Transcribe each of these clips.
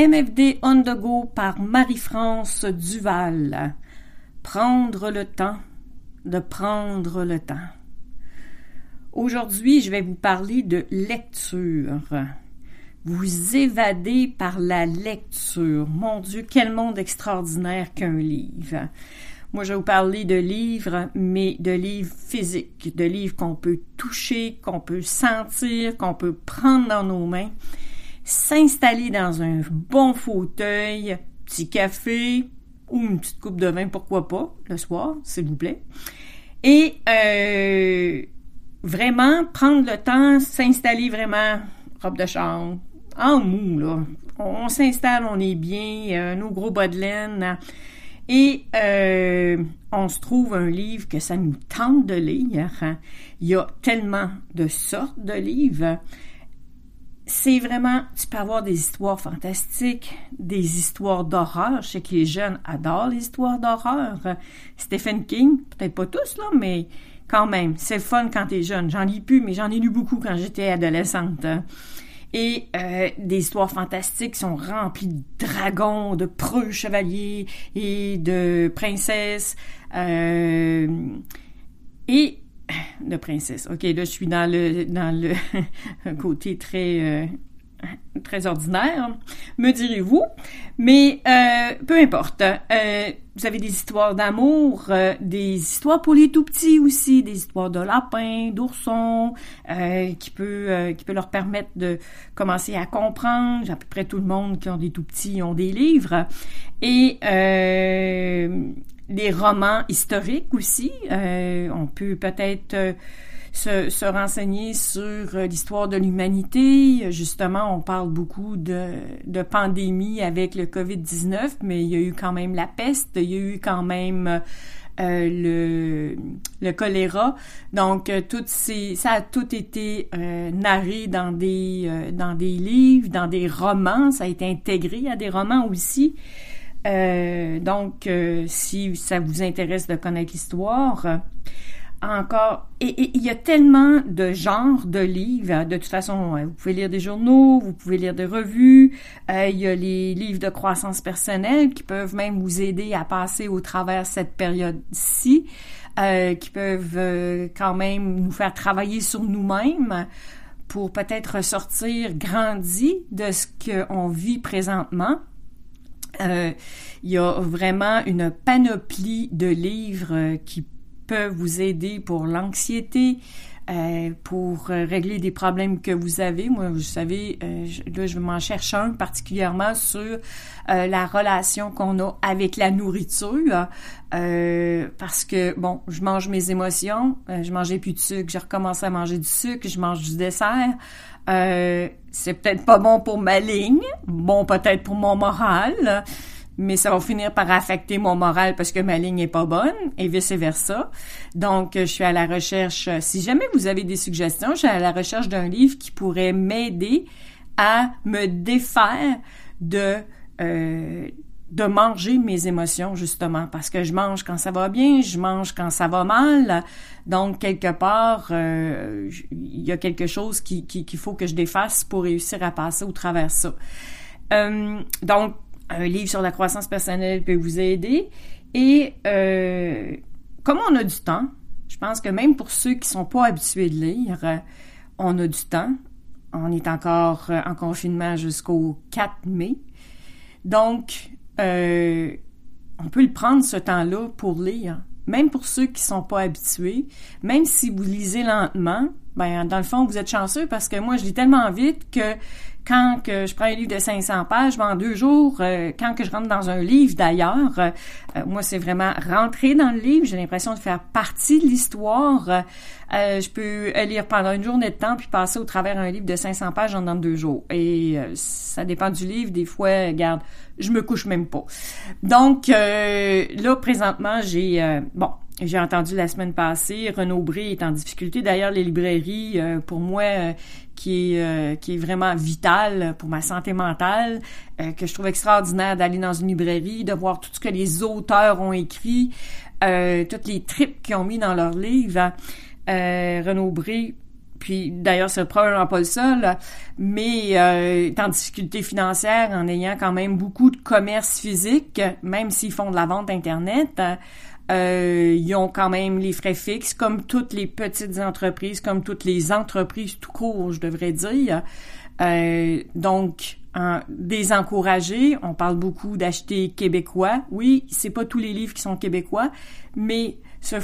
MFD on the go par Marie-France Duval. Prendre le temps de prendre le temps. Aujourd'hui, je vais vous parler de lecture. Vous évadez par la lecture. Mon Dieu, quel monde extraordinaire qu'un livre. Moi, je vais vous parler de livres, mais de livres physiques, de livres qu'on peut toucher, qu'on peut sentir, qu'on peut prendre dans nos mains, s'installer dans un bon fauteuil, petit café ou une petite coupe de vin, pourquoi pas, le soir, s'il vous plaît. Et euh, vraiment prendre le temps, s'installer vraiment, robe de chambre, en mou, là. On, s'installe, on est bien, euh, nos gros bas de laine. Et euh, on se trouve un livre que ça nous tente de lire. Il y a tellement de sortes de livres. C'est vraiment, tu peux avoir des histoires fantastiques, des histoires d'horreur. Je sais que les jeunes adorent les histoires d'horreur. Stephen King, peut-être pas tous, là, mais quand même, c'est fun quand t'es jeune. J'en lis plus, mais j'en ai lu beaucoup quand j'étais adolescente. Et euh, des histoires fantastiques sont remplies de dragons, de preux chevaliers et de princesses. Euh, et de princesses. Ok, là je suis dans le dans le côté très euh, très ordinaire, me direz-vous. Mais euh, peu importe. Euh, vous avez des histoires d'amour, euh, des histoires pour les tout petits aussi, des histoires de lapins, d'oursons, qui peut qui peut leur permettre de commencer à comprendre. À peu près tout le monde qui ont des tout petits ont des livres et des romans historiques aussi. on peut peut-être se, renseigner sur euh, l'histoire de l'humanité. Justement, on parle beaucoup de, de pandémie avec le COVID-19, mais il y a eu quand même la peste, il y a eu quand même euh, le, le choléra. Donc, euh, toutes ces, ça a tout été narré dans des, dans des livres, dans des romans. Ça a été intégré à des romans aussi. donc, si ça vous intéresse de connaître l'histoire, encore. Et il y a tellement de genres de livres. De toute façon, vous pouvez lire des journaux, vous pouvez lire des revues. Euh, il y a les livres de croissance personnelle qui peuvent même vous aider à passer au travers cette période-ci, euh, qui peuvent euh, quand même nous faire travailler sur nous-mêmes pour peut-être ressortir grandi de ce qu'on vit présentement. il y a vraiment une panoplie de livres qui vous aider pour l'anxiété, euh, pour euh, régler des problèmes que vous avez. Moi, vous savez, euh, là, je m'en cherche un particulièrement sur la relation qu'on a avec la nourriture. parce que, bon, je mange mes émotions, je mangeais plus de sucre, j'ai recommencé à manger du sucre, je mange du dessert. c'est peut-être pas bon pour ma ligne, bon peut-être pour mon moral mais ça va finir par affecter mon moral parce que ma ligne est pas bonne et vice versa. Donc, je suis à la recherche. Si jamais vous avez des suggestions, je suis à la recherche d'un livre qui pourrait m'aider à me défaire de euh, de manger mes émotions justement parce que je mange quand ça va bien, je mange quand ça va mal. Donc quelque part, euh, il y a quelque chose qu'il qui, faut que je défasse pour réussir à passer au travers ça. Euh, donc un livre sur la croissance personnelle peut vous aider. Et euh, comme on a du temps, je pense que même pour ceux qui sont pas habitués de lire, euh, on a du temps. On est encore euh, en confinement jusqu'au 4 mai. Donc, on peut le prendre ce temps-là pour lire. Même pour ceux qui sont pas habitués, même si vous lisez lentement, ben dans le fond vous êtes chanceux parce que moi je lis tellement vite que quand que je prends un livre de 500 pages, en deux jours, euh, quand que je rentre dans un livre d'ailleurs, euh, euh, moi c'est vraiment rentrer dans le livre, j'ai l'impression de faire partie de l'histoire. je peux lire pendant une journée de temps puis passer au travers un livre de 500 pages en deux jours. Et ça dépend du livre, des fois, regarde, je me couche même pas. Donc là présentement, j'ai bon, j'ai entendu la semaine passée, Renaud Bré est en difficulté. D'ailleurs, les librairies, pour moi, qui est, euh, qui est vraiment vital pour ma santé mentale, euh, que je trouve extraordinaire d'aller dans une librairie, de voir tout ce que les auteurs ont écrit, euh, toutes les tripes qu'ils ont mis dans leurs livres. Euh, Renaud Bré, puis d'ailleurs c'est probablement pas le seul, mais euh, est en difficulté financière en ayant quand même beaucoup de commerce physique, même s'ils font de la vente internet. Euh, ils ont quand même les frais fixes, comme toutes les petites entreprises, comme toutes les entreprises tout court, je devrais dire. Euh, donc, des encourager. On parle beaucoup d'acheter québécois. Oui, c'est pas tous les livres qui sont québécois, mais ce,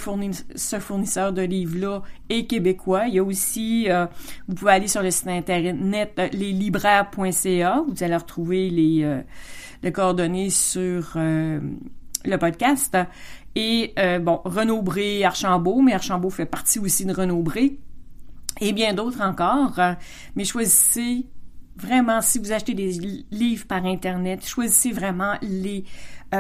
fournisseur de livres-là est québécois. Il y a aussi, euh, vous pouvez aller sur le site internet euh, leslibraires.ca. Vous allez retrouver les, euh, les coordonnées sur le podcast. Et bon, Renaud Bré, Archambault, mais Archambault fait partie aussi de Renaud Bré. Et bien d'autres encore. mais choisissez vraiment, si vous achetez des livres par Internet, choisissez vraiment les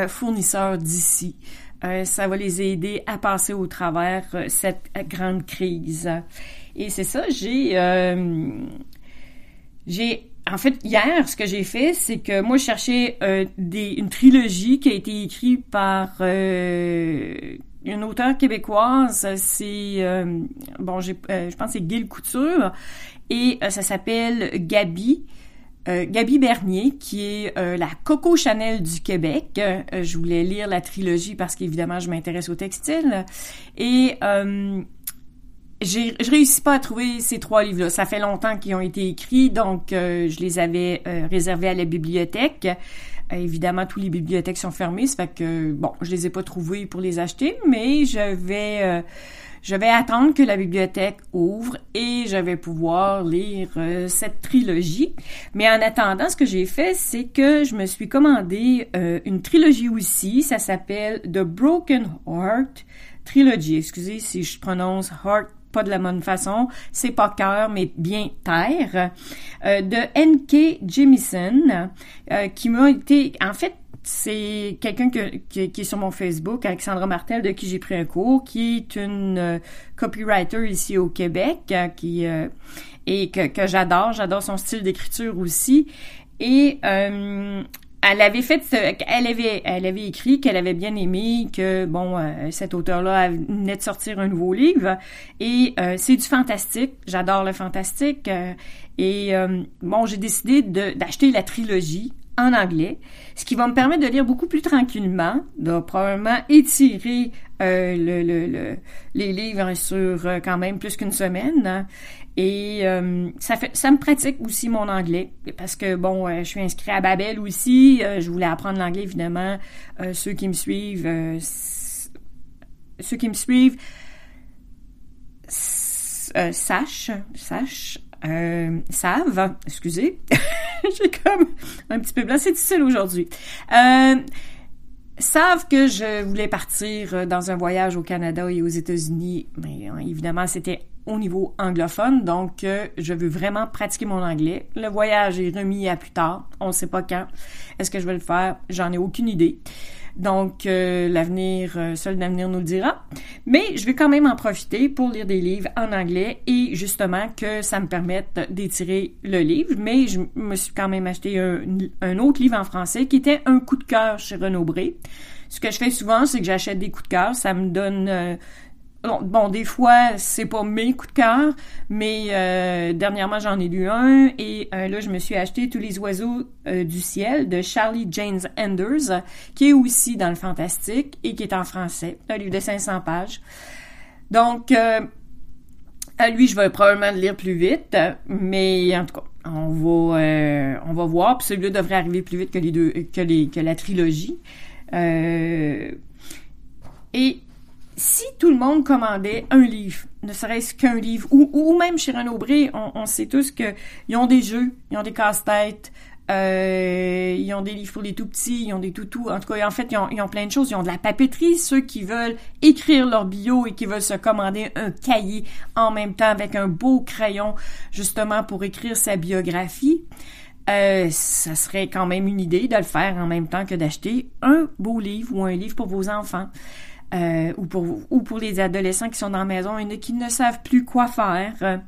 fournisseurs d'ici. Euh, ça va les aider à passer au travers euh, cette grande crise. Et c'est ça, j'ai euh, j'ai en fait hier ce que j'ai fait, c'est que moi je cherchais des, une trilogie qui a été écrite par une auteure québécoise, c'est bon, j'ai je pense c'est Gil Couture et ça s'appelle Gabi. Euh, Gabi Bernier, qui est euh, la Coco Chanel du Québec. Euh, je voulais lire la trilogie parce qu'évidemment, je m'intéresse au textile. Et je réussis pas à trouver ces trois livres-là. Ça fait longtemps qu'ils ont été écrits, donc je les avais réservés à la bibliothèque. évidemment, tous les bibliothèques sont fermées, ça fait que bon, je les ai pas trouvés pour les acheter, mais je vais je vais attendre que la bibliothèque ouvre et je vais pouvoir lire euh, cette trilogie. Mais en attendant, ce que j'ai fait, c'est que je me suis commandé euh, une trilogie aussi. Ça s'appelle The Broken Heart Trilogy. Excusez si je prononce heart de la bonne façon, c'est pas cœur, mais bien terre, euh, de N.K. Jemison, qui m'a été, en fait, c'est quelqu'un qui, est sur mon Facebook, Alexandra Martel, de qui j'ai pris un cours, qui est une euh, copywriter ici au Québec, euh, qui euh, et que, j'adore. J'adore son style d'écriture aussi. Et elle avait fait, elle avait, elle avait écrit qu'elle avait bien aimé que bon, cet auteur-là venait de sortir un nouveau livre et c'est du fantastique. J'adore le fantastique et bon, j'ai décidé d'acheter la trilogie en anglais, ce qui va me permettre de lire beaucoup plus tranquillement, de probablement étirer euh, le, le, les livres sur euh, quand même plus qu'une semaine. Et euh, ça fait ça me pratique aussi mon anglais parce que bon, je suis inscrit à Babel aussi. je voulais apprendre l'anglais évidemment. ceux qui me suivent, ceux qui me suivent sachent, sachent euh, savent, excusez, j'ai comme un petit peu blanc, c'est difficile aujourd'hui, euh, savent que je voulais partir dans un voyage au Canada et aux États-Unis, mais hein, évidemment c'était au niveau anglophone, donc euh, je veux vraiment pratiquer mon anglais. Le voyage est remis à plus tard, on ne sait pas quand. Est-ce que je vais le faire? J'en ai aucune idée. Donc, euh, l'avenir, euh, seul l'avenir nous le dira. Mais je vais quand même en profiter pour lire des livres en anglais et justement que ça me permette d'étirer le livre. Mais je me suis quand même acheté un, autre livre en français qui était un coup de cœur chez Renaud Bré. Ce que je fais souvent, c'est que j'achète des coups de cœur. Ça me donne euh, Bon, des fois, c'est pas mes coups de cœur, mais euh, dernièrement, j'en ai lu un et euh, là, je me suis acheté Tous les oiseaux euh, du ciel de Charlie James Anders, qui est aussi dans le fantastique et qui est en français, un livre de 500 pages. Donc, à lui, je vais probablement le lire plus vite, mais en tout cas, on va, on va voir. Puis celui-là devrait arriver plus vite que les deux, que les, que la trilogie. et si tout le monde commandait un livre, ne serait-ce qu'un livre, ou, même chez Renaud Bré, on, on sait tous qu'ils ont des jeux, ils ont des casse-têtes, euh, ils ont des livres pour les tout petits, ils ont des toutous. En tout cas, en fait, ils ont, ils ont, plein de choses. Ils ont de la papeterie, ceux qui veulent écrire leur bio et qui veulent se commander un cahier en même temps avec un beau crayon, justement pour écrire sa biographie. Euh, ça serait quand même une idée de le faire en même temps que d'acheter un beau livre ou un livre pour vos enfants. Euh, ou, pour, ou pour les adolescents qui sont dans la maison et qui ne savent plus quoi faire.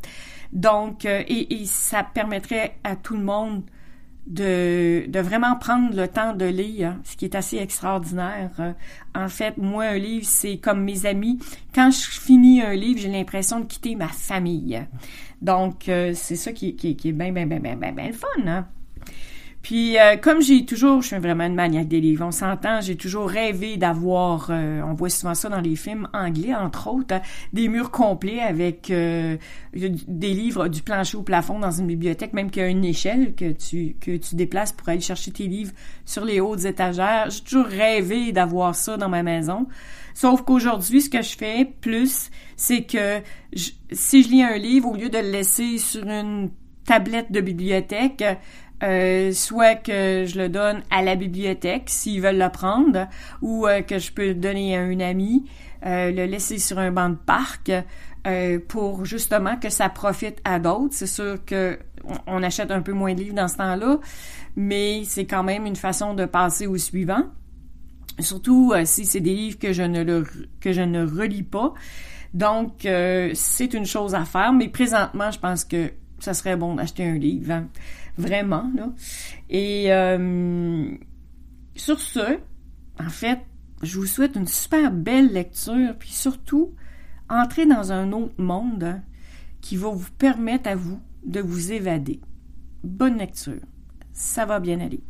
Donc, euh, et, ça permettrait à tout le monde de, de vraiment prendre le temps de lire, ce qui est assez extraordinaire. En fait, moi, un livre, c'est comme mes amis. Quand je finis un livre, j'ai l'impression de quitter ma famille. Donc, euh, c'est ça qui, qui, est bien, bien, bien, bien, bien, bien le fun. Hein? Puis, euh, comme j'ai toujours, je suis vraiment une maniaque des livres, on s'entend, j'ai toujours rêvé d'avoir, euh, on voit souvent ça dans les films anglais, entre autres, hein, des murs complets avec euh, des livres du plancher au plafond dans une bibliothèque, même qu'il y a une échelle que tu, que tu déplaces pour aller chercher tes livres sur les hautes étagères. J'ai toujours rêvé d'avoir ça dans ma maison. Sauf qu'aujourd'hui, ce que je fais plus, c'est que si je lis un livre, au lieu de le laisser sur une tablette de bibliothèque, euh, soit que je le donne à la bibliothèque s'ils veulent le prendre, ou euh, que je peux le donner à un ami, euh, le laisser sur un banc de parc pour justement que ça profite à d'autres. C'est sûr que on achète un peu moins de livres dans ce temps-là, mais c'est quand même une façon de passer au suivant. Surtout si c'est des livres que je ne le, que je ne relis pas. Donc c'est une chose à faire, mais présentement, je pense que ça serait bon d'acheter un livre. Hein vraiment. Là. Et euh, sur ce, en fait, je vous souhaite une super belle lecture, puis surtout, entrez dans un autre monde hein, qui va vous permettre à vous de vous évader. Bonne lecture. Ça va bien aller.